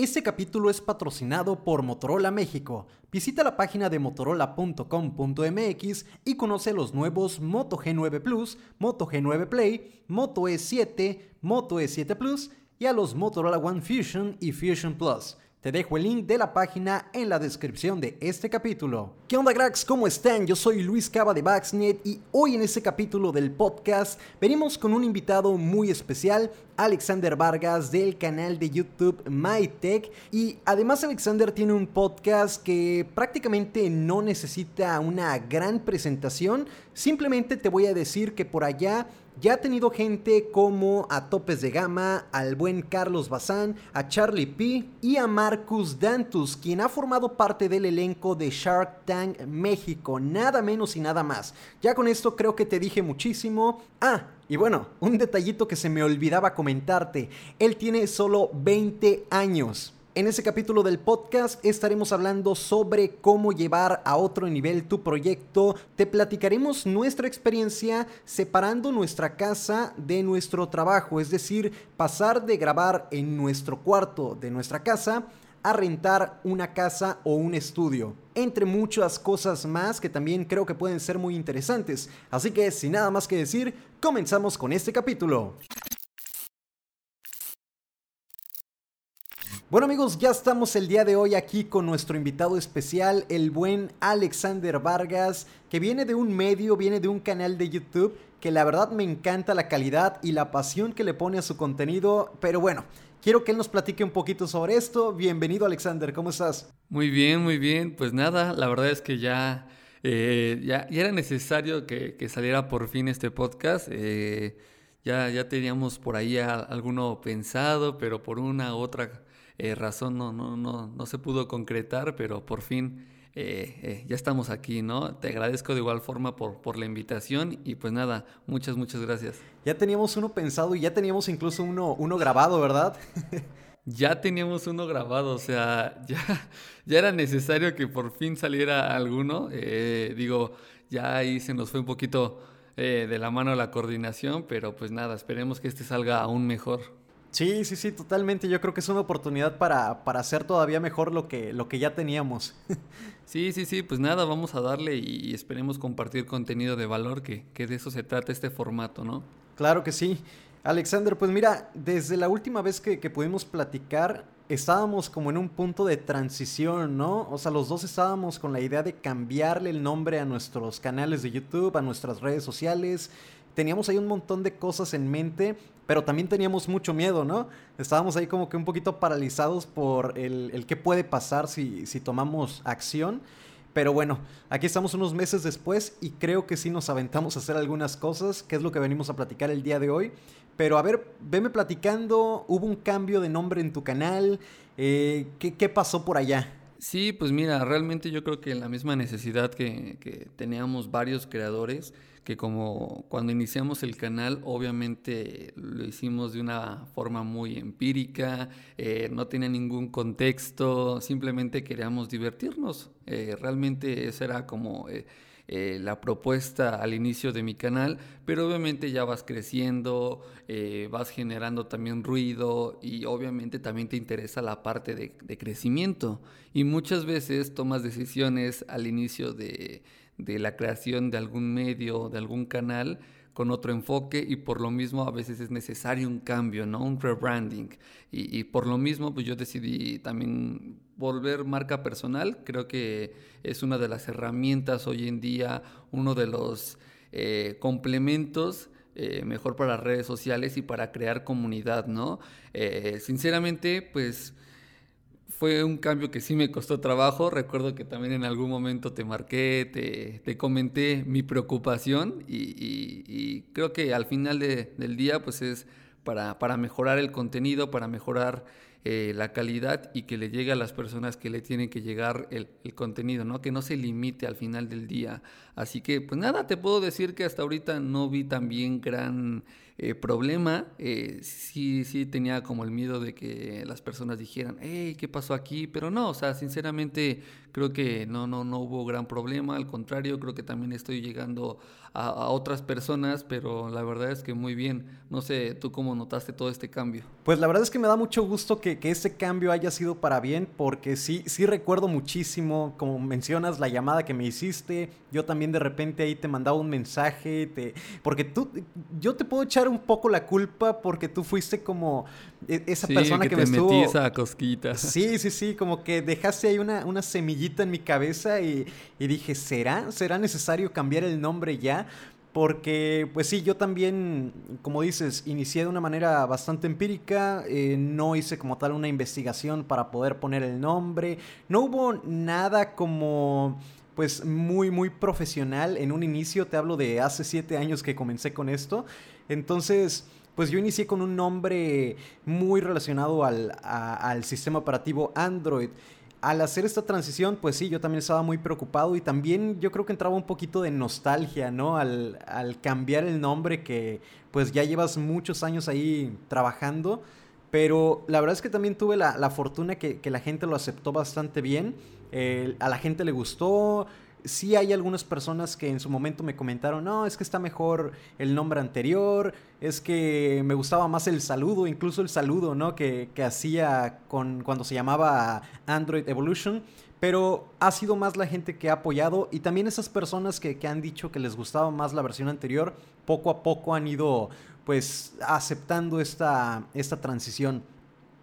Este capítulo es patrocinado por Motorola México. Visita la página de motorola.com.mx y conoce los nuevos Moto G9 Plus, Moto G9 Play, Moto E7, Moto E7 Plus y a los Motorola One Fusion y Fusion Plus. Te dejo el link de la página en la descripción de este capítulo. ¿Qué onda cracks? ¿Cómo están? Yo soy Luis Cava de Baxnet y hoy en este capítulo del podcast venimos con un invitado muy especial, Alexander Vargas del canal de YouTube MyTech y además Alexander tiene un podcast que prácticamente no necesita una gran presentación, simplemente te voy a decir que por allá ya ha tenido gente como a Topes de Gama, al buen Carlos Bazán, a Charlie P y a Marcus Dantus, quien ha formado parte del elenco de Shark Tank México, nada menos y nada más. Ya con esto creo que te dije muchísimo. Ah, y bueno, un detallito que se me olvidaba comentarte, él tiene solo 20 años. En ese capítulo del podcast estaremos hablando sobre cómo llevar a otro nivel tu proyecto. Te platicaremos nuestra experiencia separando nuestra casa de nuestro trabajo, es decir, pasar de grabar en nuestro cuarto de nuestra casa a rentar una casa o un estudio, entre muchas cosas más que también creo que pueden ser muy interesantes. Así que sin nada más que decir, comenzamos con este capítulo. Bueno amigos, ya estamos el día de hoy aquí con nuestro invitado especial, el buen Alexander Vargas, que viene de un medio, viene de un canal de YouTube, que la verdad me encanta la calidad y la pasión que le pone a su contenido, pero bueno, quiero que él nos platique un poquito sobre esto. Bienvenido Alexander, ¿cómo estás? Muy bien, muy bien, pues nada, la verdad es que ya, eh, ya, era necesario que, saliera por fin este podcast. Eh, ya, ya teníamos por ahí alguno pensado, pero por una u otra eh, razón no, no, no, no se pudo concretar, pero por fin eh, eh, ya estamos aquí, ¿no? Te agradezco de igual forma por, por la invitación y pues nada, muchas, muchas gracias. Ya teníamos uno pensado y ya teníamos incluso uno, uno grabado, ¿verdad? ya teníamos uno grabado, o sea, ya, ya era necesario que por fin saliera alguno. digo, ya ahí se nos fue un poquito de la mano la coordinación, pero pues nada, esperemos que este salga aún mejor. Sí, sí, sí, totalmente. Yo creo que es una oportunidad para, para hacer todavía mejor lo que, lo que ya teníamos. sí, sí, sí, pues nada, vamos a darle y esperemos compartir contenido de valor, que, que de eso se trata este formato, ¿no? Claro que sí. Alexander, pues mira, desde la última vez que, que pudimos platicar, estábamos como en un punto de transición, ¿no? O sea, los dos estábamos con la idea de cambiarle el nombre a nuestros canales de YouTube, a nuestras redes sociales. Teníamos ahí un montón de cosas en mente pero también teníamos mucho miedo, ¿no? Estábamos ahí como que un poquito paralizados por el, qué puede pasar si, si tomamos acción. Pero bueno, aquí estamos unos meses después y creo que sí nos aventamos a hacer algunas cosas, que es lo que venimos a platicar el día de hoy. Pero a ver, veme platicando, hubo un cambio de nombre en tu canal, eh, ¿qué, ¿qué, pasó por allá? Sí, pues mira, realmente yo creo que la misma necesidad que, que teníamos varios creadores, que como cuando iniciamos el canal obviamente lo hicimos de una forma muy empírica, eh, no tenía ningún contexto, simplemente queríamos divertirnos. Eh, realmente esa era como eh, la propuesta al inicio de mi canal, pero obviamente ya vas creciendo, vas generando también ruido y obviamente también te interesa la parte de, de crecimiento y muchas veces tomas decisiones al inicio de de la creación de algún medio, de algún canal con otro enfoque y por lo mismo a veces es necesario un cambio, ¿no? Un rebranding. Y, por lo mismo pues yo decidí también volver marca personal. Creo que es una de las herramientas hoy en día, uno de los eh, complementos eh, mejor para redes sociales y para crear comunidad, ¿no? Eh, sinceramente pues fue un cambio que sí me costó trabajo. Recuerdo que también en algún momento te marqué, te, comenté mi preocupación y, creo que al final del día pues es para, para mejorar el contenido, para mejorar eh, la calidad y que le llegue a las personas que le tienen que llegar el, el, contenido, ¿no? Que no se limite al final del día. Así que, pues nada, te puedo decir que hasta ahorita no vi también gran eh, problema, eh, sí, sí tenía como el miedo de que las personas dijeran, hey, ¿qué pasó aquí? Pero no, o sea, sinceramente creo que no, no, no hubo gran problema, al contrario, creo que también estoy llegando a, otras personas, pero la verdad es que muy bien. No sé, ¿tú cómo notaste todo este cambio? Pues la verdad es que me da mucho gusto que, que, ese cambio haya sido para bien, porque sí, sí recuerdo muchísimo, como mencionas, la llamada que me hiciste. Yo también de repente ahí te mandaba un mensaje, te, porque tú, yo te puedo echar un poco la culpa porque tú fuiste como e, esa persona que, me metí estuvo... esa cosquita. Sí, sí, sí, como que dejaste ahí una, una semillita en mi cabeza y, y dije, ¿será? ¿Será necesario cambiar el nombre ya? Porque, pues sí, yo también, como dices, inicié de una manera bastante empírica, eh, no hice como tal una investigación para poder poner el nombre, no hubo nada como, pues muy, muy profesional en un inicio, te hablo de hace siete años que comencé con esto, entonces, pues yo inicié con un nombre muy relacionado al, al sistema operativo Android. Al hacer esta transición, pues sí, yo también estaba muy preocupado y también yo creo que entraba un poquito de nostalgia, ¿no? Al, cambiar el nombre que pues ya llevas muchos años ahí trabajando, pero la verdad es que también tuve la, fortuna que, que, la gente lo aceptó bastante bien, a la gente le gustó, sí hay algunas personas que en su momento me comentaron, no, es que está mejor el nombre anterior, es que me gustaba más el saludo, incluso el saludo, ¿no? Que, que hacía con, cuando se llamaba Android Evolution. Pero ha sido más la gente que ha apoyado y también esas personas que, que han dicho que les gustaba más la versión anterior, poco a poco han ido pues aceptando esta, esta transición.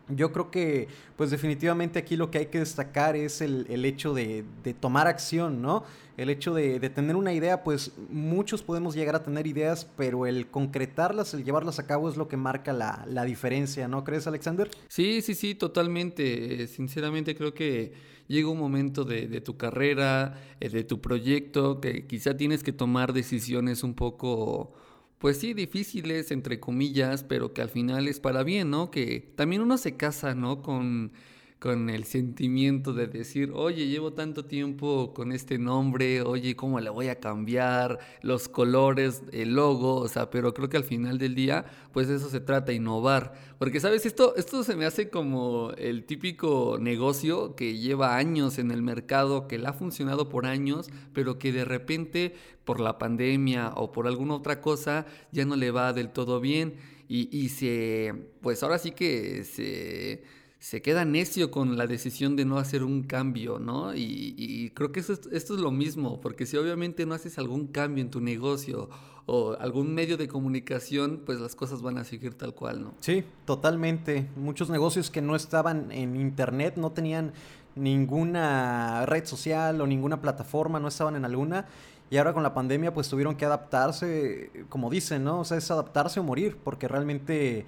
Yo creo que, pues definitivamente aquí lo que hay que destacar es el, hecho de, tomar acción, ¿no? El hecho de, tener una idea, pues muchos podemos llegar a tener ideas, pero el concretarlas, el llevarlas a cabo es lo que marca la, diferencia, ¿no crees, Alexander? Sí, sí, sí, totalmente. Eh, sinceramente creo que llega un momento de, de tu carrera, eh, de tu proyecto, que quizá tienes que tomar decisiones un poco pues sí, difíciles, entre comillas, pero que al final es para bien, ¿no? Que también uno se casa, ¿no? Con con el sentimiento de decir, oye, llevo tanto tiempo con este nombre, oye, ¿cómo le voy a cambiar? Los colores, el logo, o sea, pero creo que al final del día, pues eso se trata, innovar. Porque, ¿sabes? Esto, esto se me hace como el típico negocio que lleva años en el mercado, que le ha funcionado por años, pero que de repente, por la pandemia o por alguna otra cosa, ya no le va del todo bien. Y, y se, pues ahora sí que se se queda necio con la decisión de no hacer un cambio, ¿no? Y, creo que esto es lo mismo, porque si obviamente no haces algún cambio en tu negocio o algún medio de comunicación, pues las cosas van a seguir tal cual, ¿no? Sí, totalmente. Muchos negocios que no estaban en internet, no tenían ninguna red social o ninguna plataforma, no estaban en alguna. Y ahora con la pandemia pues tuvieron que adaptarse, como dicen, ¿no? O sea, es adaptarse o morir, porque realmente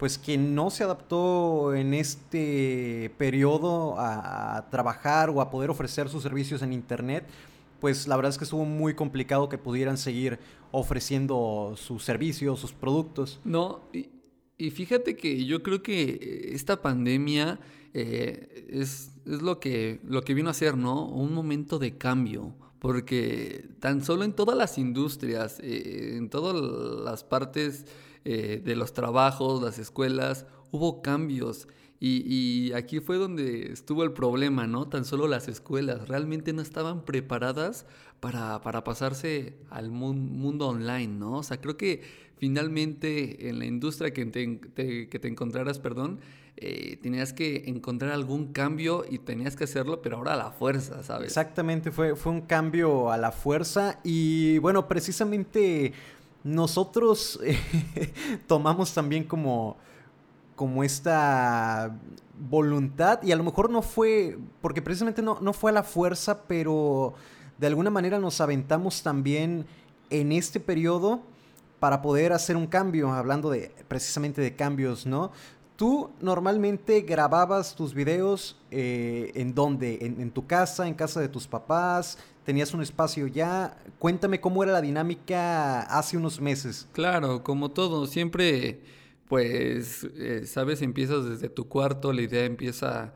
pues quien no se adaptó en este periodo a, trabajar o a poder ofrecer sus servicios en Internet, pues la verdad es que estuvo muy complicado que pudieran seguir ofreciendo sus servicios, sus productos. No, y, fíjate que yo creo que esta pandemia eh, es, lo, que, lo que vino a ser, ¿no? Un momento de cambio porque tan solo en todas las industrias, eh, en todas las partes eh, de los trabajos, las escuelas, hubo cambios. Y, aquí fue donde estuvo el problema, ¿no? Tan solo las escuelas realmente no estaban preparadas para, para pasarse al mundo online, ¿no? O sea, creo que finalmente en la industria que te, que te encontraras, perdón, eh, tenías que encontrar algún cambio y tenías que hacerlo, pero ahora a la fuerza, ¿sabes? Exactamente, fue, fue un cambio a la fuerza y bueno, precisamente nosotros tomamos también como, como esta voluntad y a lo mejor no fue, porque precisamente no, no fue a la fuerza, pero de alguna manera nos aventamos también en este periodo para poder hacer un cambio, hablando de precisamente de cambios, ¿no? Tú normalmente grababas tus videos eh, en dónde? ¿En, tu casa, en casa de tus papás, tenías un espacio ya. Cuéntame cómo era la dinámica hace unos meses. Claro, como todo, siempre, pues, eh, sabes, empiezas desde tu cuarto, la idea empieza,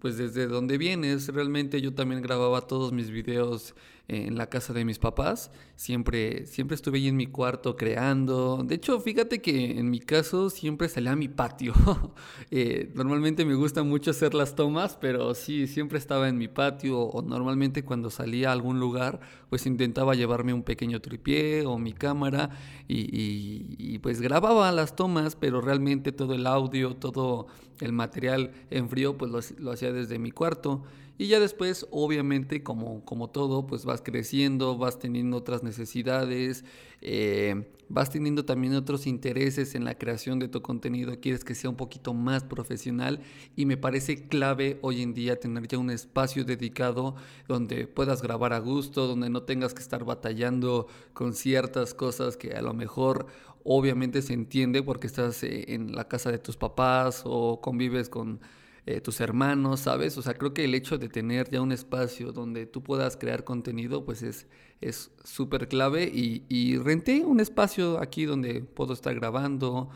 pues, desde donde vienes. Realmente yo también grababa todos mis videos en la casa de mis papás. Siempre, siempre estuve ahí en mi cuarto creando. De hecho, fíjate que en mi caso siempre salía a mi patio. Eh, normalmente me gusta mucho hacer las tomas, pero sí, siempre estaba en mi patio o normalmente cuando salía a algún lugar, pues intentaba llevarme un pequeño tripié o mi cámara y, y pues grababa las tomas, pero realmente todo el audio, todo el material en frío, pues lo, lo hacía desde mi cuarto. Y ya después, obviamente, como, como todo, pues vas creciendo, vas teniendo otras necesidades, eh, vas teniendo también otros intereses en la creación de tu contenido, quieres que sea un poquito más profesional y me parece clave hoy en día tener ya un espacio dedicado donde puedas grabar a gusto, donde no tengas que estar batallando con ciertas cosas que a lo mejor obviamente se entiende porque estás eh, en la casa de tus papás o convives con eh, tus hermanos, ¿sabes? O sea, creo que el hecho de tener ya un espacio donde tú puedas crear contenido, pues es es súper clave y, renté un espacio aquí donde puedo estar grabando.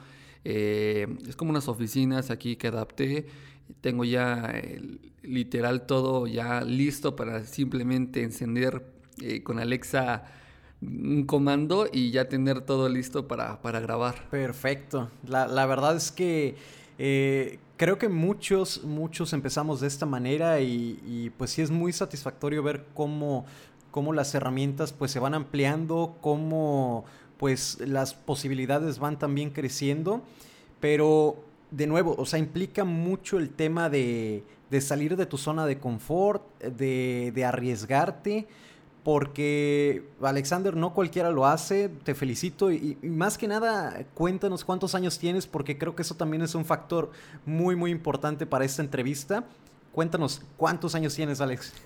Eh, es como unas oficinas aquí que adapté. Tengo ya literal todo ya listo para simplemente encender eh, con Alexa un comando y ya tener todo listo para, para grabar. Perfecto. La, la verdad es que creo que muchos, muchos empezamos de esta manera y, pues sí es muy satisfactorio ver cómo, cómo las herramientas pues se van ampliando, cómo pues las posibilidades van también creciendo, pero de nuevo, o sea, implica mucho el tema de, de salir de tu zona de confort, de, de arriesgarte porque Alexander no cualquiera lo hace, te felicito y, más que nada cuéntanos cuántos años tienes porque creo que eso también es un factor muy muy importante para esta entrevista. Cuéntanos cuántos años tienes, Alex.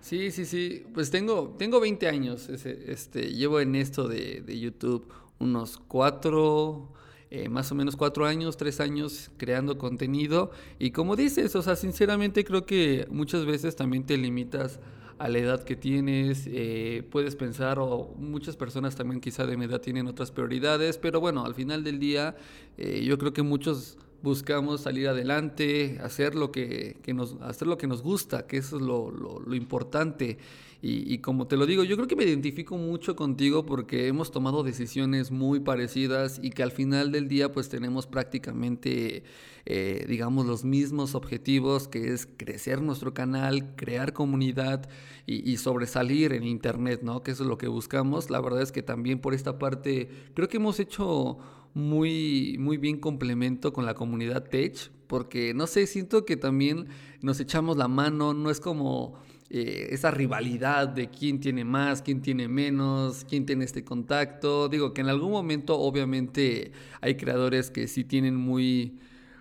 Sí, sí, sí, pues tengo, tengo 20 años, este, llevo en esto de, YouTube unos cuatro, eh, más o menos cuatro años, tres años creando contenido y como dices, o sea, sinceramente creo que muchas veces también te limitas a la edad que tienes, eh, puedes pensar, o muchas personas también quizá de mi edad tienen otras prioridades, pero bueno, al final del día eh, yo creo que muchos buscamos salir adelante, hacer lo que, nos, hacer lo que nos gusta, que eso es lo, lo importante. Y, como te lo digo, yo creo que me identifico mucho contigo porque hemos tomado decisiones muy parecidas y que al final del día pues tenemos prácticamente, eh, digamos, los mismos objetivos, que es crecer nuestro canal, crear comunidad y, sobresalir en Internet, ¿no? Que eso es lo que buscamos. La verdad es que también por esta parte creo que hemos hecho muy, muy bien complemento con la comunidad Tech, porque no sé, siento que también nos echamos la mano, no es como eh, esa rivalidad de quién tiene más, quién tiene menos, quién tiene este contacto. Digo que en algún momento obviamente hay creadores que sí tienen muy,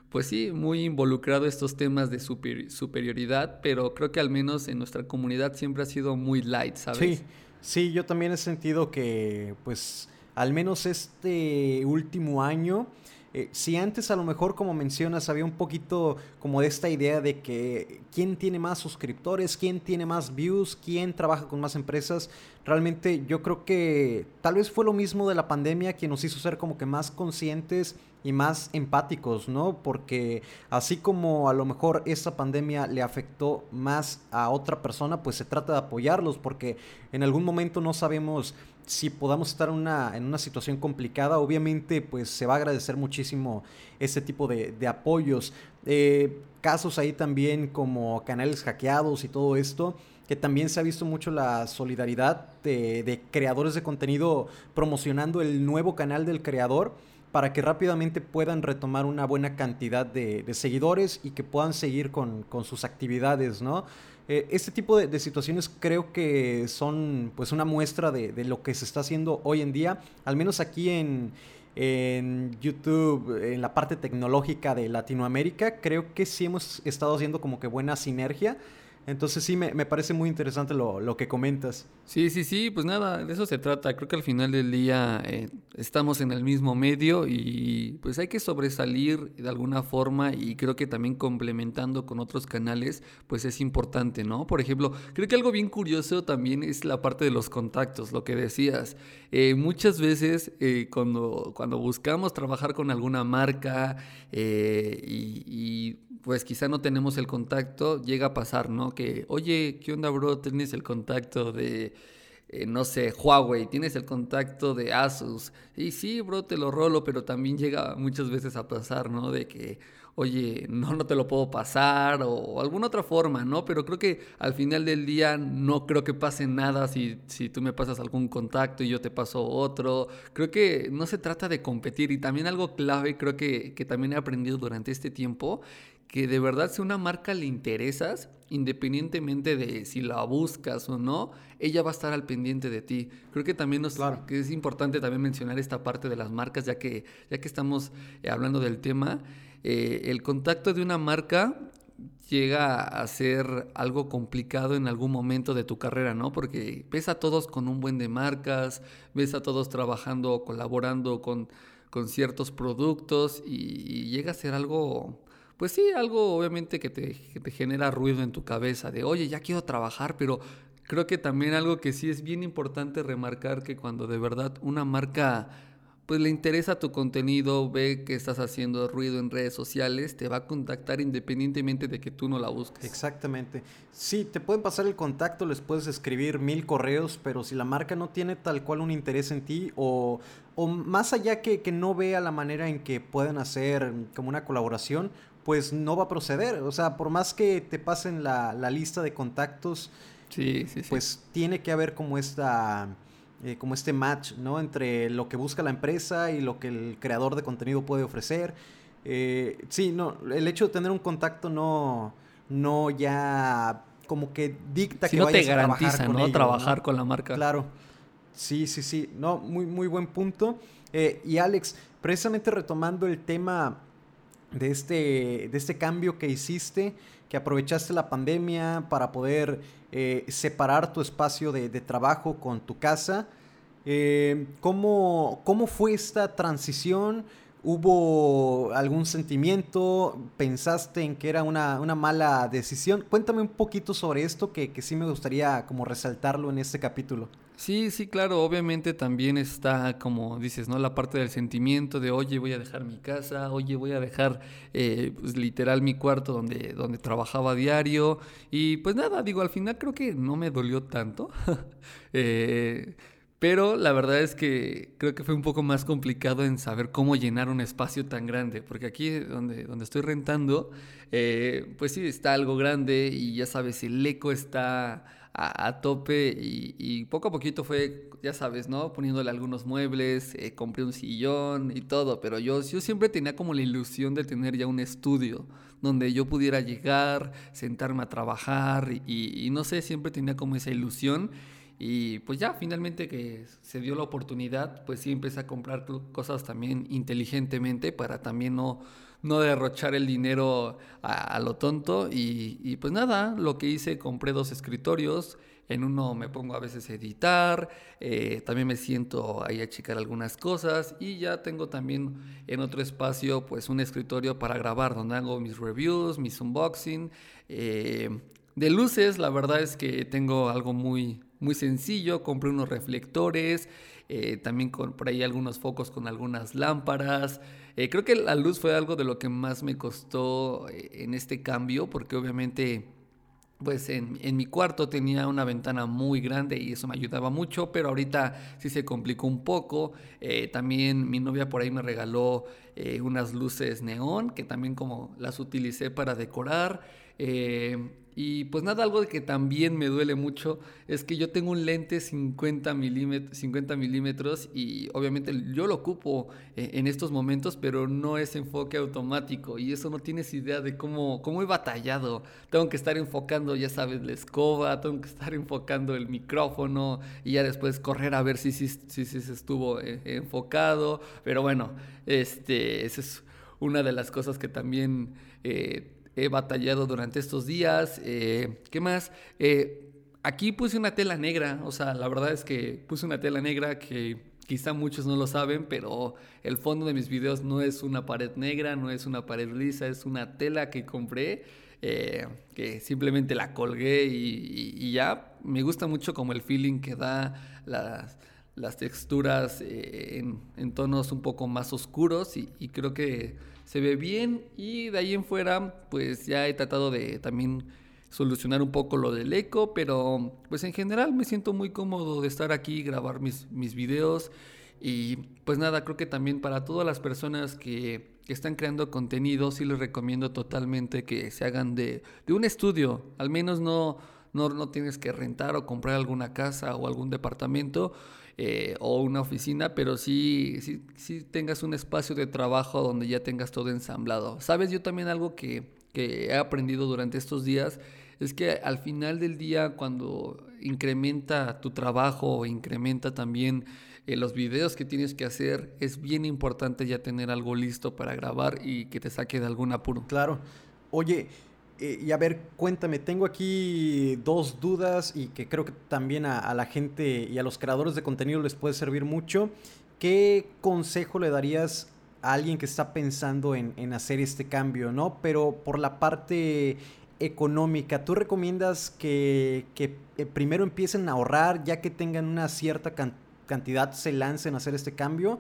pues sí, muy involucrado estos temas de superioridad, pero creo que al menos en nuestra comunidad siempre ha sido muy light, ¿sabes? Sí, sí, yo también he sentido que pues al menos este último año eh, si antes a lo mejor, como mencionas, había un poquito como de esta idea de que quién tiene más suscriptores, quién tiene más views, quién trabaja con más empresas, realmente yo creo que tal vez fue lo mismo de la pandemia que nos hizo ser como que más conscientes y más empáticos, ¿no? Porque así como a lo mejor esa pandemia le afectó más a otra persona, pues se trata de apoyarlos, porque en algún momento no sabemos si podamos estar en una, en una situación complicada, obviamente pues se va a agradecer muchísimo ese tipo de, apoyos. Eh, casos ahí también como canales hackeados y todo esto, que también se ha visto mucho la solidaridad de, creadores de contenido promocionando el nuevo canal del creador para que rápidamente puedan retomar una buena cantidad de, seguidores y que puedan seguir con, sus actividades, ¿no? Eh, este tipo de, situaciones creo que son pues una muestra de, lo que se está haciendo hoy en día, al menos aquí en, en YouTube, en la parte tecnológica de Latinoamérica, creo que sí hemos estado haciendo como que buena sinergia entonces sí, me, parece muy interesante lo, que comentas. Sí, sí, sí, pues nada, de eso se trata. Creo que al final del día eh, estamos en el mismo medio y pues hay que sobresalir de alguna forma y creo que también complementando con otros canales, pues es importante, ¿no? Por ejemplo, creo que algo bien curioso también es la parte de los contactos, lo que decías. Eh, muchas veces eh, cuando, cuando buscamos trabajar con alguna marca y pues quizá no tenemos el contacto, llega a pasar, ¿no? Que, oye, ¿qué onda, bro? Tienes el contacto de, eh, no sé, Huawei, tienes el contacto de Asus. Y sí, bro, te lo rolo, pero también llega muchas veces a pasar, ¿no? De que, oye, no, no te lo puedo pasar o, alguna otra forma, ¿no? Pero creo que al final del día no creo que pase nada si, si tú me pasas algún contacto y yo te paso otro. Creo que no se trata de competir y también algo clave creo que, que también he aprendido durante este tiempo que de verdad si una marca le interesas, independientemente de si la buscas o no, ella va a estar al pendiente de ti. Creo que también nos, que es importante también mencionar esta parte de las marcas, ya que, ya que estamos eh, hablando del tema. Eh, el contacto de una marca llega a ser algo complicado en algún momento de tu carrera, ¿no? Porque ves a todos con un buen de marcas, ves a todos trabajando, colaborando con, con ciertos productos y llega a ser algo pues sí, algo obviamente que te, genera ruido en tu cabeza, de, oye, ya quiero trabajar, pero creo que también algo que sí es bien importante remarcar que cuando de verdad una marca pues le interesa tu contenido, ve que estás haciendo ruido en redes sociales, te va a contactar independientemente de que tú no la busques. Exactamente. Sí, te pueden pasar el contacto, les puedes escribir mil correos, pero si la marca no tiene tal cual un interés en ti o, o más allá que, que no vea la manera en que pueden hacer como una colaboración, pues no va a proceder. O sea, por más que te pasen la, lista de contactos, pues tiene que haber como esta... Eh, como este match, ¿no? Entre lo que busca la empresa y lo que el creador de contenido puede ofrecer. Eh, sí, no, el hecho de tener un contacto no, no ya como que dicta que no te garantiza, trabajar ¿no? trabajar con la marca. Claro. Sí, sí, sí. No, muy, muy buen punto. Eh, y Alex, precisamente retomando el tema de este, de este cambio que hiciste, que aprovechaste la pandemia para poder eh, separar tu espacio de, trabajo con tu casa. Eh, ¿cómo, ¿Cómo fue esta transición? ¿Hubo algún sentimiento? ¿Pensaste en que era una, mala decisión? Cuéntame un poquito sobre esto que, que sí me gustaría como resaltarlo en este capítulo. Sí, sí, claro, obviamente también está, como dices, ¿no? La parte del sentimiento de, oye, voy a dejar mi casa, oye, voy a dejar, eh, pues, literal, mi cuarto donde, donde trabajaba diario. Y pues nada, digo, al final creo que no me dolió tanto. eh, pero la verdad es que creo que fue un poco más complicado en saber cómo llenar un espacio tan grande, porque aquí donde, donde estoy rentando, eh, pues sí, está algo grande y ya sabes, el eco está a, tope y, poco a poquito fue, ya sabes, ¿no? Poniéndole algunos muebles, eh, compré un sillón y todo, pero yo, yo siempre tenía como la ilusión de tener ya un estudio donde yo pudiera llegar, sentarme a trabajar y, y no sé, siempre tenía como esa ilusión. Y pues ya, finalmente que se dio la oportunidad, pues sí empecé a comprar cosas también inteligentemente para también no no derrochar el dinero a, lo tonto. Y, pues nada, lo que hice, compré dos escritorios. En uno me pongo a veces a editar, eh, también me siento ahí a checar algunas cosas y ya tengo también en otro espacio pues un escritorio para grabar donde hago mis reviews, mis unboxing. Eh, de luces, la verdad es que tengo algo muy, muy sencillo, compré unos reflectores, eh, también con, por ahí algunos focos con algunas lámparas. Eh, creo que la luz fue algo de lo que más me costó eh, en este cambio, porque obviamente pues en, mi cuarto tenía una ventana muy grande y eso me ayudaba mucho, pero ahorita sí se complicó un poco. Eh, también mi novia por ahí me regaló unas luces neón que también como las utilicé para decorar. Y pues nada, algo que también me duele mucho es que yo tengo un lente 50 milímetros, 50 milímetros y obviamente yo lo ocupo eh, en estos momentos, pero no es enfoque automático y eso no tienes idea de cómo, cómo he batallado. Tengo que estar enfocando, ya sabes, la escoba, tengo que estar enfocando el micrófono y ya después correr a ver si sí si, si, se estuvo eh, enfocado. Pero bueno, este, esa es una de las cosas que también... Eh, he batallado durante estos días. Eh, ¿Qué más? Eh, aquí puse una tela negra, o sea, la verdad es que puse una tela negra que quizá muchos no lo saben, pero el fondo de mis videos no es una pared negra, no es una pared lisa, es una tela que compré. Que simplemente la colgué y, ya me gusta mucho como el feeling que da las, las texturas en, tonos un poco más oscuros y creo que se ve bien. Y de ahí en fuera pues ya he tratado de también solucionar un poco lo del eco, pero pues en general me siento muy cómodo de estar aquí, grabar mis, mis videos. Y pues nada, creo que también para todas las personas que, están creando contenido, sí les recomiendo totalmente que se hagan de, de un estudio. Al menos no, no, no, tienes que rentar o comprar alguna casa o algún departamento eh, o una oficina, pero sí, sí, sí tengas un espacio de trabajo donde ya tengas todo ensamblado. Sabes, yo también algo que, que he aprendido durante estos días es que al final del día cuando incrementa tu trabajo incrementa también eh, los videos que tienes que hacer, es bien importante ya tener algo listo para grabar y que te saque de algún apuro. Claro. Oye, eh, y a ver, cuéntame, tengo aquí dos dudas y que creo que también a, la gente y a los creadores de contenido les puede servir mucho. ¿Qué consejo le darías a alguien que está pensando en, en hacer este cambio, no? Pero por la parte económica, ¿tú recomiendas que, eh, primero empiecen a ahorrar ya que tengan una cierta cantidad, se lancen a hacer este cambio?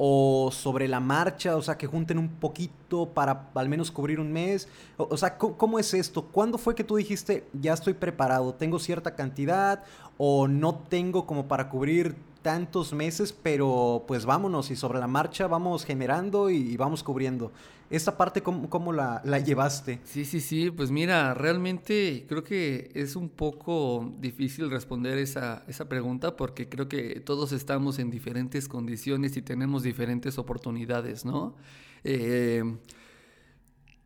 ¿O sobre la marcha, o sea, que junten un poquito para al menos cubrir un mes? O, sea, ¿cómo, es esto? ¿Cuándo fue que tú dijiste, ya estoy preparado, tengo cierta cantidad o no tengo como para cubrir tantos meses, pero pues vámonos y sobre la marcha vamos generando y vamos cubriendo? ¿Esa parte cómo, la, llevaste? Sí, sí, sí, pues mira, realmente creo que es un poco difícil responder esa, esa pregunta porque creo que todos estamos en diferentes condiciones y tenemos diferentes oportunidades, ¿no? Eh,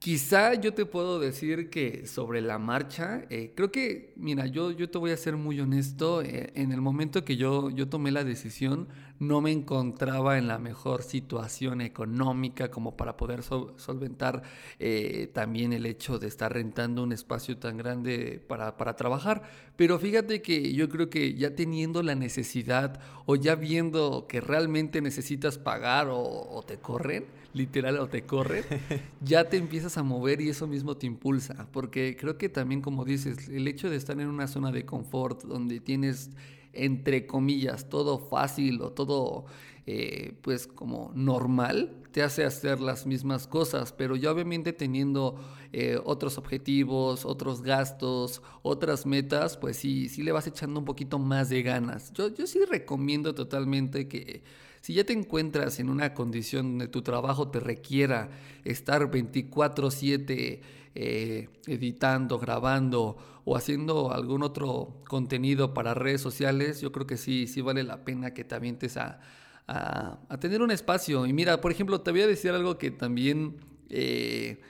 Quizá yo te puedo decir que sobre la marcha, eh, creo que, mira, yo, yo te voy a ser muy honesto, eh, en el momento que yo, yo tomé la decisión, no me encontraba en la mejor situación económica como para poder solventar eh, también el hecho de estar rentando un espacio tan grande para, para trabajar. Pero fíjate que yo creo que ya teniendo la necesidad o ya viendo que realmente necesitas pagar o, o te corren, literal o te corren, ya te empiezas a mover y eso mismo te impulsa. Porque creo que también, como dices, el hecho de estar en una zona de confort donde tienes, entre comillas, todo fácil o todo, eh, pues, como normal, te hace hacer las mismas cosas. Pero ya obviamente teniendo eh, otros objetivos, otros gastos, otras metas, pues sí, sí le vas echando un poquito más de ganas. Yo, yo sí recomiendo totalmente que si ya te encuentras en una condición donde tu trabajo te requiera estar 24/7 eh, editando, grabando o haciendo algún otro contenido para redes sociales, yo creo que sí, sí vale la pena que te avientes a, tener un espacio. Y mira, por ejemplo, te voy a decir algo que también, eh,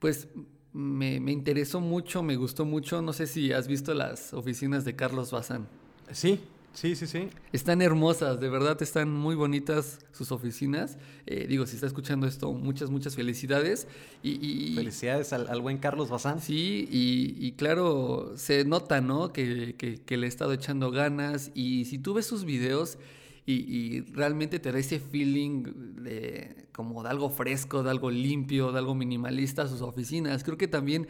pues, me, me, interesó mucho, me gustó mucho. No sé si has visto las oficinas de Carlos Bazán. Sí, Sí, sí, sí. Están hermosas, de verdad están muy bonitas sus oficinas. Eh, digo, si está escuchando esto, muchas, muchas felicidades. Y, felicidades al, buen Carlos Bazán. Sí, y, claro, se nota, ¿no? Que, que, le he estado echando ganas. Y si tú ves sus videos y, realmente te da ese feeling de como de algo fresco, de algo limpio, de algo minimalista sus oficinas, creo que también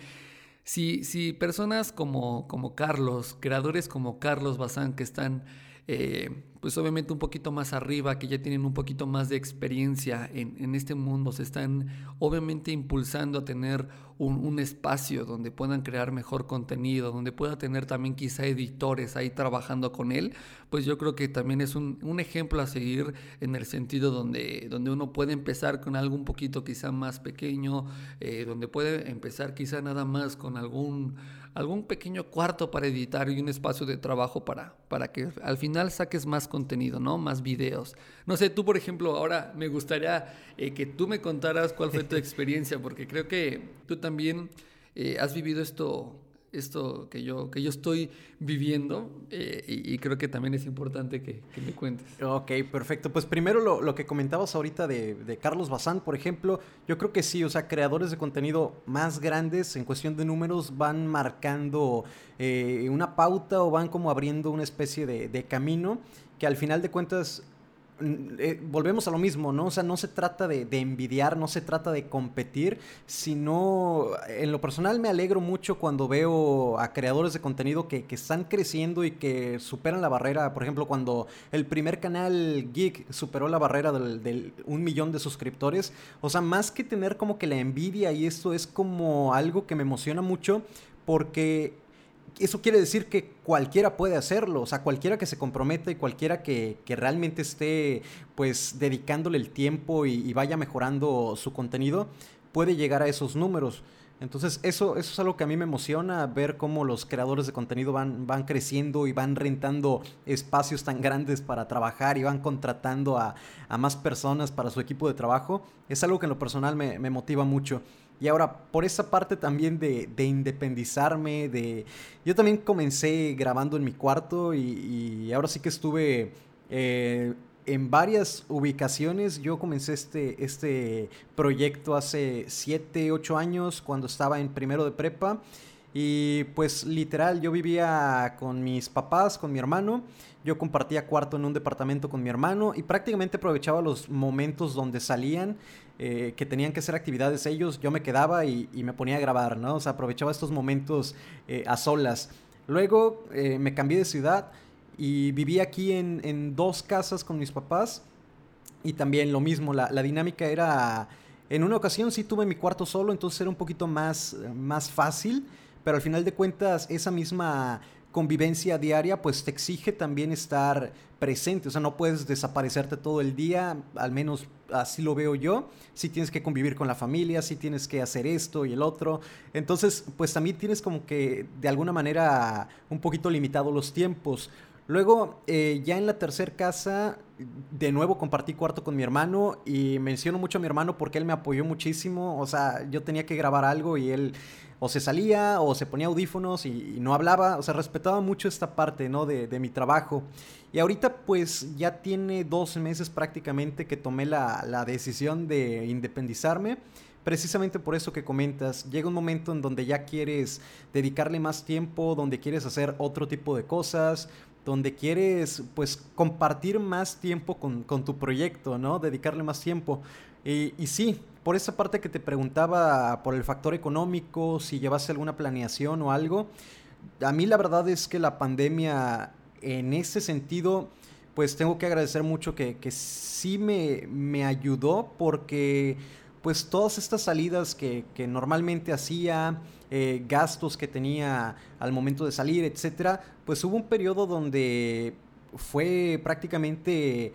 si, si personas como, como Carlos, creadores como Carlos Bazán, que están eh, pues obviamente un poquito más arriba, que ya tienen un poquito más de experiencia en, en este mundo, se están obviamente impulsando a tener un, un, espacio donde puedan crear mejor contenido, donde pueda tener también quizá editores ahí trabajando con él, pues yo creo que también es un, un ejemplo a seguir en el sentido donde, donde uno puede empezar con algo un poquito quizá más pequeño, eh, donde puede empezar quizá nada más con algún algún pequeño cuarto para editar y un espacio de trabajo para, para que al final saques más contenido, ¿no? Más videos. No sé, tú por ejemplo, ahora me gustaría eh, que tú me contaras cuál fue tu experiencia, porque creo que tú también eh, has vivido esto esto que yo, que yo estoy viviendo eh, y, creo que también es importante que, me cuentes. Ok, perfecto. Pues primero lo, lo que comentabas ahorita de, de, Carlos Bazán, por ejemplo, yo creo que sí, o sea, creadores de contenido más grandes en cuestión de números van marcando eh, una pauta o van como abriendo una especie de, de camino que al final de cuentas eh, volvemos a lo mismo, ¿no? O sea, no se trata de, envidiar, no se trata de competir, sino en lo personal me alegro mucho cuando veo a creadores de contenido que, están creciendo y que superan la barrera, por ejemplo, cuando el primer canal Geek superó la barrera del, del un millón de suscriptores, o sea, más que tener como que la envidia y esto es como algo que me emociona mucho porque eso quiere decir que cualquiera puede hacerlo, o sea, cualquiera que se comprometa y cualquiera que, realmente esté pues dedicándole el tiempo y, vaya mejorando su contenido, puede llegar a esos números. Entonces, eso, eso es algo que a mí me emociona, ver cómo los creadores de contenido van, van creciendo y van rentando espacios tan grandes para trabajar y van contratando a, más personas para su equipo de trabajo. Es algo que en lo personal me, motiva mucho. Y ahora, por esa parte también de, independizarme, de... Yo también comencé grabando en mi cuarto y, ahora sí que estuve... Eh, en varias ubicaciones. Yo comencé este, este proyecto hace 7, 8 años cuando estaba en primero de prepa. Y pues literal, yo vivía con mis papás, con mi hermano. Yo compartía cuarto en un departamento con mi hermano y prácticamente aprovechaba los momentos donde salían, eh, que tenían que hacer actividades ellos. Yo me quedaba y, me ponía a grabar, ¿no? O sea, aprovechaba estos momentos eh, a solas. Luego eh, me cambié de ciudad y viví aquí en, dos casas con mis papás y también lo mismo, la, dinámica era, en una ocasión sí tuve mi cuarto solo, entonces era un poquito más, más fácil, pero al final de cuentas esa misma convivencia diaria pues te exige también estar presente, o sea, no puedes desaparecerte todo el día, al menos así lo veo yo, si tienes que convivir con la familia, si tienes que hacer esto y el otro, entonces pues también tienes como que de alguna manera un poquito limitado los tiempos. Luego, eh, ya en la tercera casa, de nuevo compartí cuarto con mi hermano y menciono mucho a mi hermano porque él me apoyó muchísimo. O sea, yo tenía que grabar algo y él o se salía o se ponía audífonos y, no hablaba. O sea, respetaba mucho esta parte, ¿no? De, mi trabajo. Y ahorita pues ya tiene dos meses prácticamente que tomé la, la decisión de independizarme precisamente por eso que comentas, llega un momento en donde ya quieres dedicarle más tiempo, donde quieres hacer otro tipo de cosas, donde quieres pues compartir más tiempo con, tu proyecto, ¿no? Dedicarle más tiempo. Y, sí, por esa parte que te preguntaba por el factor económico, si llevase alguna planeación o algo, a mí la verdad es que la pandemia en ese sentido, pues tengo que agradecer mucho que, que sí me, me ayudó porque pues todas estas salidas que, que normalmente hacía, eh, gastos que tenía al momento de salir, etcétera, pues hubo un periodo donde fue prácticamente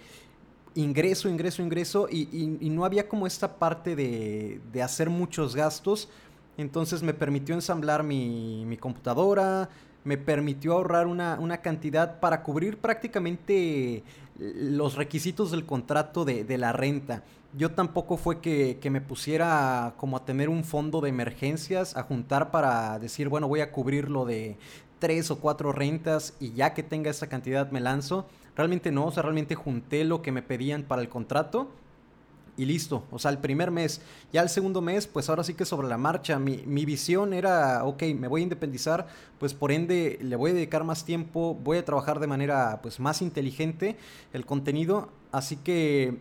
ingreso, ingreso, ingreso y, no había como esta parte de, hacer muchos gastos. Entonces me permitió ensamblar mi, computadora, me permitió ahorrar una, cantidad para cubrir prácticamente los requisitos del contrato de, de la renta yo tampoco fue que, me pusiera como a tener un fondo de emergencias, a juntar para decir, bueno, voy a cubrir lo de tres o cuatro rentas y ya que tenga esa cantidad me lanzo. Realmente no, o sea, realmente junté lo que me pedían para el contrato y listo. O sea, el primer mes. Ya el segundo mes, pues ahora sí que sobre la marcha. Mi, mi, visión era, ok, me voy a independizar, pues por ende le voy a dedicar más tiempo, voy a trabajar de manera pues más inteligente el contenido. Así que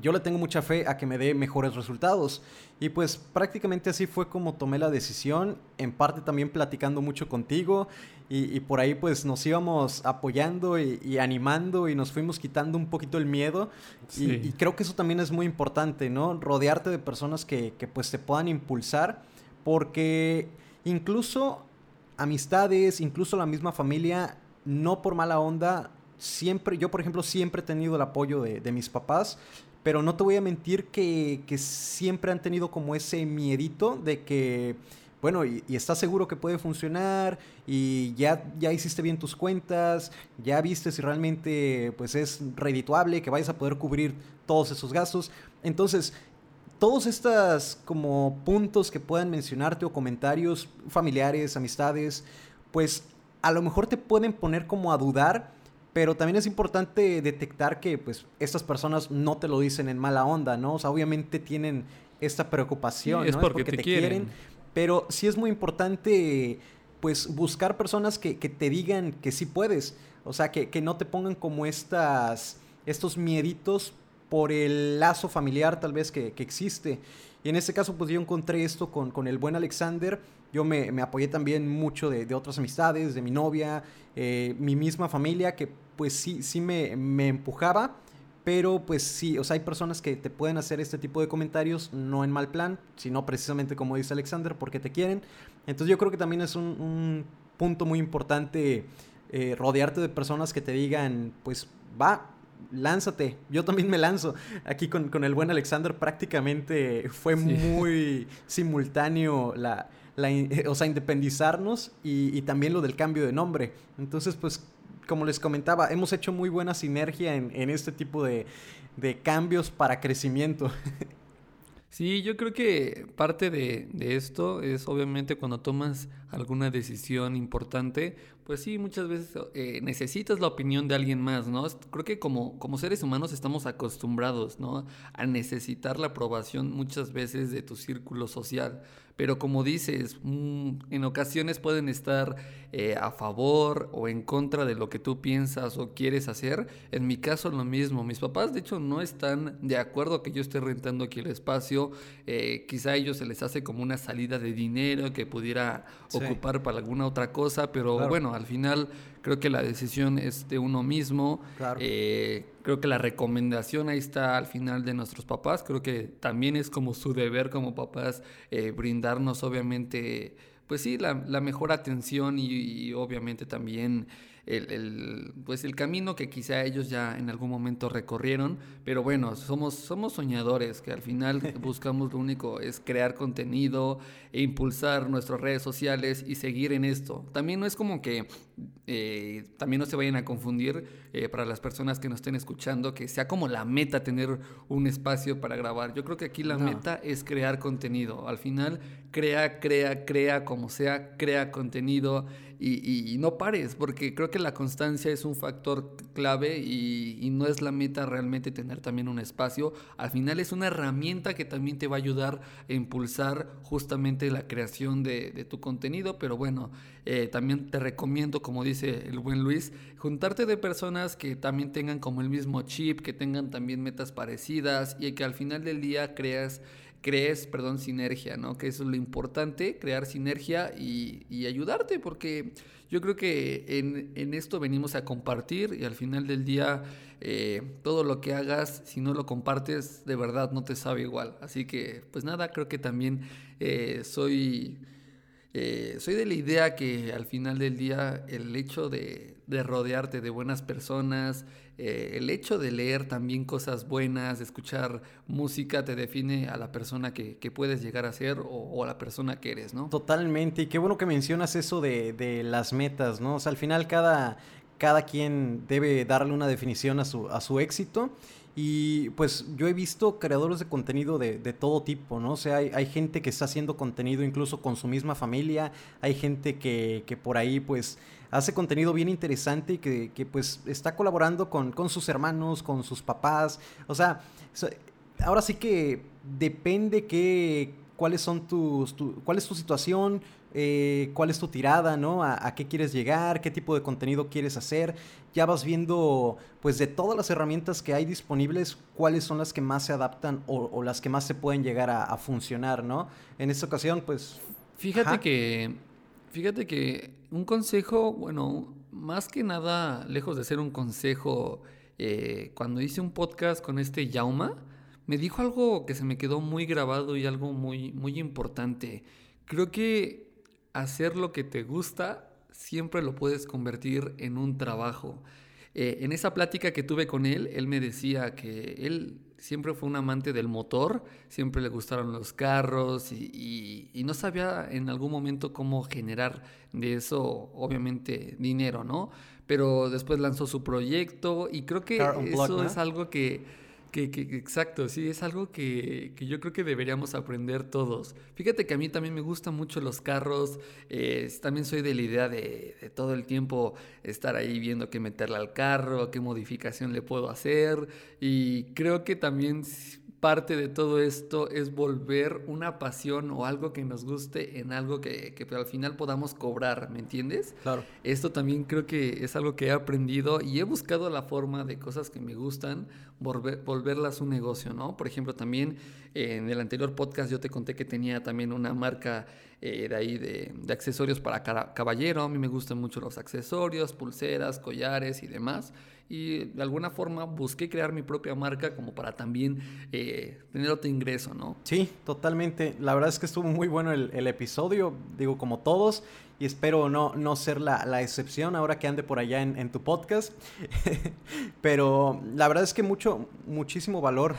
yo le tengo mucha fe a que me dé mejores resultados. Y pues prácticamente así fue como tomé la decisión, en parte también platicando mucho contigo y, por ahí pues nos íbamos apoyando y, animando y nos fuimos quitando un poquito el miedo. Y, creo que eso también es muy importante, ¿no? Rodearte de personas que, que pues te puedan impulsar porque incluso amistades, incluso la misma familia, no por mala onda, siempre, yo por ejemplo siempre he tenido el apoyo de, de mis papás pero no te voy a mentir que, siempre han tenido como ese miedito de que, bueno, y, estás seguro que puede funcionar y ya, ya hiciste bien tus cuentas, ya viste si realmente pues es redituable, que vayas a poder cubrir todos esos gastos. Entonces, todos estos como puntos que puedan mencionarte o comentarios familiares, amistades, pues a lo mejor te pueden poner como a dudar pero también es importante detectar que pues estas personas no te lo dicen en mala onda, ¿no? O sea, obviamente tienen esta preocupación, es, porque te, quieren. Pero sí es muy importante pues buscar personas que, te digan que sí puedes. O sea, que, no te pongan como estas, estos mieditos por el lazo familiar tal vez que, existe. Y en este caso, pues yo encontré esto con, con el buen Alexander. Yo me, apoyé también mucho de, otras amistades, de mi novia, eh, mi misma familia, que pues sí, sí me, empujaba. Pero pues sí, o sea, hay personas que te pueden hacer este tipo de comentarios, no en mal plan, sino precisamente como dice Alexander, porque te quieren. Entonces yo creo que también es un, punto muy importante eh, rodearte de personas que te digan, pues va, lánzate. Yo también me lanzo. Aquí con, el buen Alexander prácticamente fue muy simultáneo la, o sea, independizarnos y, también lo del cambio de nombre. Entonces, pues, como les comentaba, hemos hecho muy buena sinergia en, este tipo de, cambios para crecimiento. Sí, yo creo que parte de, de, esto es obviamente cuando tomas alguna decisión importante, pues sí, muchas veces eh, necesitas la opinión de alguien más, ¿no? Creo que como, como seres humanos estamos acostumbrados, ¿no? A necesitar la aprobación muchas veces de tu círculo social. Pero como dices, mm, en ocasiones pueden estar eh, a favor o en contra de lo que tú piensas o quieres hacer. En mi caso lo mismo. Mis papás de hecho no están de acuerdo que yo esté rentando aquí el espacio. Eh, quizá a ellos se les hace como una salida de dinero que pudiera ocupar para alguna otra cosa. Pero bueno, al final creo que la decisión es de uno mismo. Eh, creo que la recomendación ahí está al final de nuestros papás. Creo que también es como su deber como papás eh, brindarnos obviamente, pues sí, la, mejor atención y obviamente también el, pues el camino que quizá ellos ya en algún momento recorrieron, pero bueno, somos, somos soñadores que al final buscamos lo único es crear contenido e impulsar nuestras redes sociales y seguir en esto. También no es como que, eh, también no se vayan a confundir eh, para las personas que nos estén escuchando, que sea como la meta tener un espacio para grabar. Yo creo que aquí la meta es crear contenido. Al final, crea, crea, crea, como sea, crea contenido y, no pares, porque creo que la constancia es un factor clave y, no es la meta realmente tener también un espacio. Al final es una herramienta que también te va a ayudar a impulsar justamente la creación de, tu contenido, pero bueno, eh, también te recomiendo, como dice el buen Luis, juntarte de personas que también tengan como el mismo chip, que tengan también metas parecidas y que al final del día creas crees, perdón, sinergia, ¿no? Que eso es lo importante, crear sinergia y, ayudarte, porque yo creo que en, esto venimos a compartir y al final del día eh, todo lo que hagas, si no lo compartes, de verdad no te sabe igual. Así que, pues nada, creo que también eh, soy... Eh, soy de la idea que al final del día el hecho de, de rodearte de buenas personas, eh, el hecho de leer también cosas buenas, de escuchar música, te define a la persona que, puedes llegar a ser o, a la persona que eres, ¿no? Totalmente, y qué bueno que mencionas eso de, las metas, ¿no? O sea, al final cada, cada quien debe darle una definición a su, a su éxito. Y pues yo he visto creadores de contenido de, todo tipo, ¿no? O sea, hay, gente que está haciendo contenido incluso con su misma familia, hay gente que, que por ahí pues hace contenido bien interesante y que, pues está colaborando con, sus hermanos, con sus papás. O sea, ahora sí que depende que, cuáles son tus, cuál es tu situación, eh, cuál es tu tirada, ¿no? A, qué quieres llegar, qué tipo de contenido quieres hacer. Ya vas viendo, pues, de todas las herramientas que hay disponibles, cuáles son las que más se adaptan o, las que más se pueden llegar a, funcionar, ¿no? En esta ocasión, pues... Fíjate que Fíjate que un consejo, bueno, más que nada, lejos de ser un consejo, eh, cuando hice un podcast con este Yauma, me dijo algo que se me quedó muy grabado y algo muy, muy importante. Creo que hacer lo que te gusta siempre lo puedes convertir en un trabajo. Eh, en esa plática que tuve con él, él me decía que él siempre fue un amante del motor, siempre le gustaron los carros y, no sabía en algún momento cómo generar de eso, obviamente, dinero, ¿no? Pero después lanzó su proyecto y creo que eso es algo que que, exacto, sí, es algo que, yo creo que deberíamos aprender todos. Fíjate que a mí también me gustan mucho los carros, también soy de la idea de, de, todo el tiempo estar ahí viendo qué meterle al carro, qué modificación le puedo hacer y creo que también parte de todo esto es volver una pasión o algo que nos guste en algo que, al final podamos cobrar, ¿me entiendes? Claro. Esto también creo que es algo que he aprendido y he buscado la forma de cosas que me gustan, volverlas un negocio, ¿no? Por ejemplo, también en el anterior podcast yo te conté que tenía también una marca eh, de ahí de, de accesorios para caballero. A mí me gustan mucho los accesorios, pulseras, collares y demás y de alguna forma busqué crear mi propia marca como para también eh, tener otro ingreso, ¿no? Sí, totalmente. La verdad es que estuvo muy bueno el, episodio, digo, como todos. y espero no, no ser la, excepción ahora que ande por allá en, tu podcast. Pero la verdad es que mucho, muchísimo valor.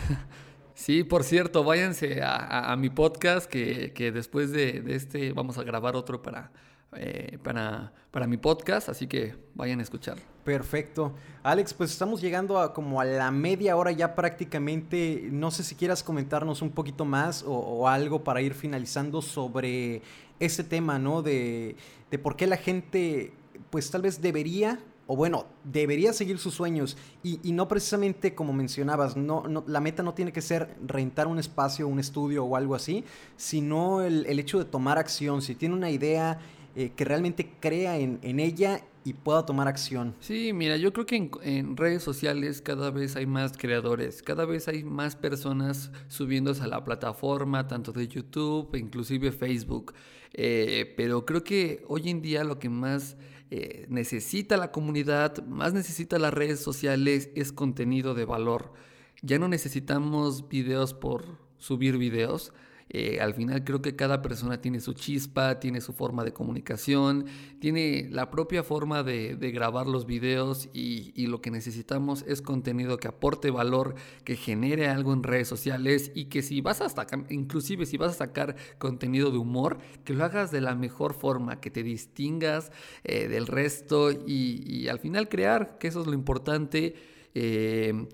Sí, por cierto, váyanse a, mi podcast que, después de, este vamos a grabar otro para, eh, para, para mi podcast, así que vayan a escucharlo. Perfecto. Alex, pues estamos llegando a como a la media hora ya prácticamente. No sé si quieras comentarnos un poquito más o, algo para ir finalizando sobre ese tema, ¿no? De, de por qué la gente, pues tal vez debería o bueno, debería seguir sus sueños y, no precisamente como mencionabas, no, no, la meta no tiene que ser rentar un espacio, un estudio o algo así, sino el, hecho de tomar acción. Si tiene una idea eh, que realmente crea en, en, ella y pueda tomar acción. Sí, mira, yo creo que en, redes sociales cada vez hay más creadores, cada vez hay más personas subiéndose a la plataforma, tanto de YouTube, inclusive Facebook. Eh, pero creo que hoy en día lo que más eh, necesita la comunidad, más necesita las redes sociales es contenido de valor. Ya no necesitamos videos por subir videos, eh, al final creo que cada persona tiene su chispa, tiene su forma de comunicación, tiene la propia forma de, grabar los videos y, lo que necesitamos es contenido que aporte valor, que genere algo en redes sociales y que si vas a sacar, inclusive si vas a sacar contenido de humor, que lo hagas de la mejor forma, que te distingas eh, del resto y, al final crear, que eso es lo importante. Eh,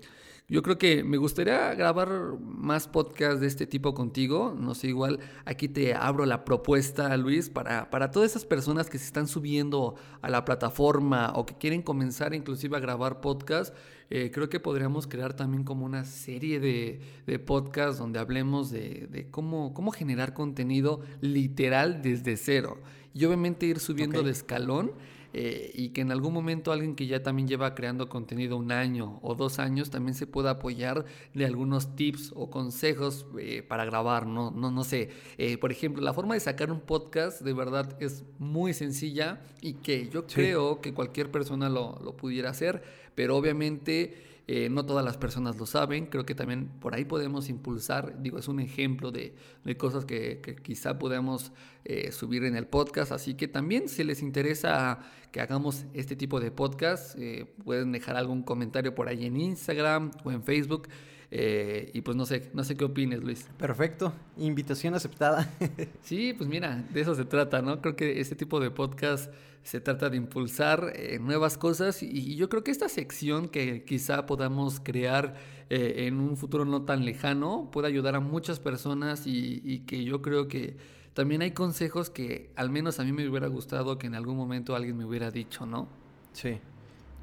yo creo que me gustaría grabar más podcasts de este tipo contigo. No sé, igual aquí te abro la propuesta, Luis, para, para todas esas personas que se están subiendo a la plataforma o que quieren comenzar inclusive a grabar podcasts. Eh, creo que podríamos crear también como una serie de, de podcasts donde hablemos de, cómo, cómo generar contenido literal desde cero. Y obviamente ir subiendo de escalón eh, y que en algún momento alguien que ya también lleva creando contenido un año o dos años también se pueda apoyar de algunos tips o consejos eh, para grabar, no, no, no sé. Eh, por ejemplo, la forma de sacar un podcast de verdad es muy sencilla y que yo creo que cualquier persona lo, lo pudiera hacer, pero obviamente eh, no todas las personas lo saben, creo que también por ahí podemos impulsar, digo, es un ejemplo de, cosas que, quizá podamos eh, subir en el podcast, así que también si les interesa que hagamos este tipo de podcast, eh, pueden dejar algún comentario por ahí en Instagram o en Facebook. Y pues no sé, no sé qué opines, Luis. Perfecto, invitación aceptada. sí, pues mira, de eso se trata, ¿no? Creo que este tipo de podcast se trata de impulsar eh, nuevas cosas y, yo creo que esta sección que quizá podamos crear eh, en un futuro no tan lejano puede ayudar a muchas personas y, que yo creo que también hay consejos que al menos a mí me hubiera gustado que en algún momento alguien me hubiera dicho, ¿no? Sí,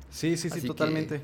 sí, sí, sí, totalmente.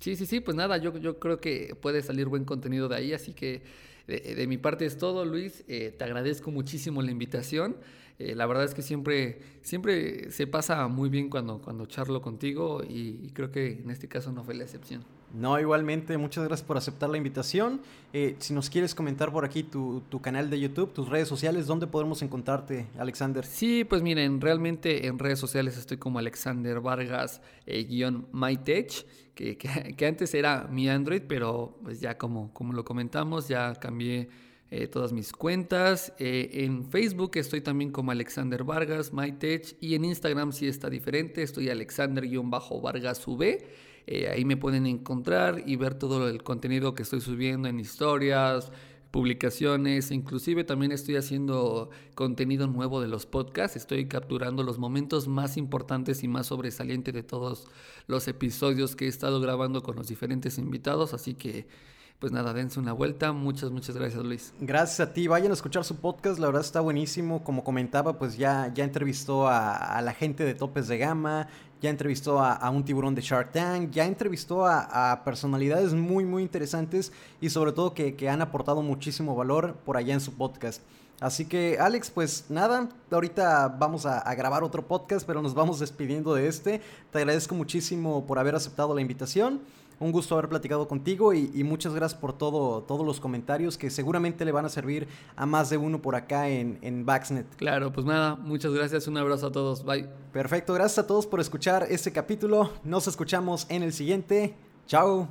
Sí, sí, sí, pues nada, yo, yo creo que puede salir buen contenido de ahí, así que de, mi parte es todo, Luis. Eh, te agradezco muchísimo la invitación. Eh, la verdad es que siempre, siempre se pasa muy bien cuando, cuando charlo contigo y, creo que en este caso no fue la excepción. No, igualmente, muchas gracias por aceptar la invitación. Eh, si nos quieres comentar por aquí tu, canal de YouTube, tus redes sociales, ¿dónde podemos encontrarte, Alexander? Sí, pues miren, realmente en redes sociales estoy como Alexander Vargas, guion MyTech, que, antes era mi Android, pero pues ya como, como lo comentamos, ya cambié eh, todas mis cuentas. Eh, en Facebook estoy también como Alexander Vargas, MyTech. Y en Instagram sí está diferente, estoy Alexander-Vargas V. Eh, ahí me pueden encontrar y ver todo el contenido que estoy subiendo en historias, publicaciones, inclusive también estoy haciendo contenido nuevo de los podcasts, estoy capturando los momentos más importantes y más sobresalientes de todos los episodios que he estado grabando con los diferentes invitados, así que pues nada, dense una vuelta. Muchas, muchas gracias, Luis. Gracias a ti. Vayan a escuchar su podcast, la verdad está buenísimo. Como comentaba, pues ya, ya entrevistó a, la gente de topes de gama, ya entrevistó a, un tiburón de Shark Tank, ya entrevistó a, personalidades muy, muy interesantes y sobre todo que, que han aportado muchísimo valor por allá en su podcast. Así que Alex, pues nada, ahorita vamos a, a, grabar otro podcast, pero nos vamos despidiendo de este. Te agradezco muchísimo por haber aceptado la invitación un gusto haber platicado contigo y, muchas gracias por todo, todos los comentarios que seguramente le van a servir a más de uno por acá en, en Baxnet. Claro, pues nada, muchas gracias, un abrazo a todos, bye. Perfecto, gracias a todos por escuchar este capítulo, nos escuchamos en el siguiente, chao.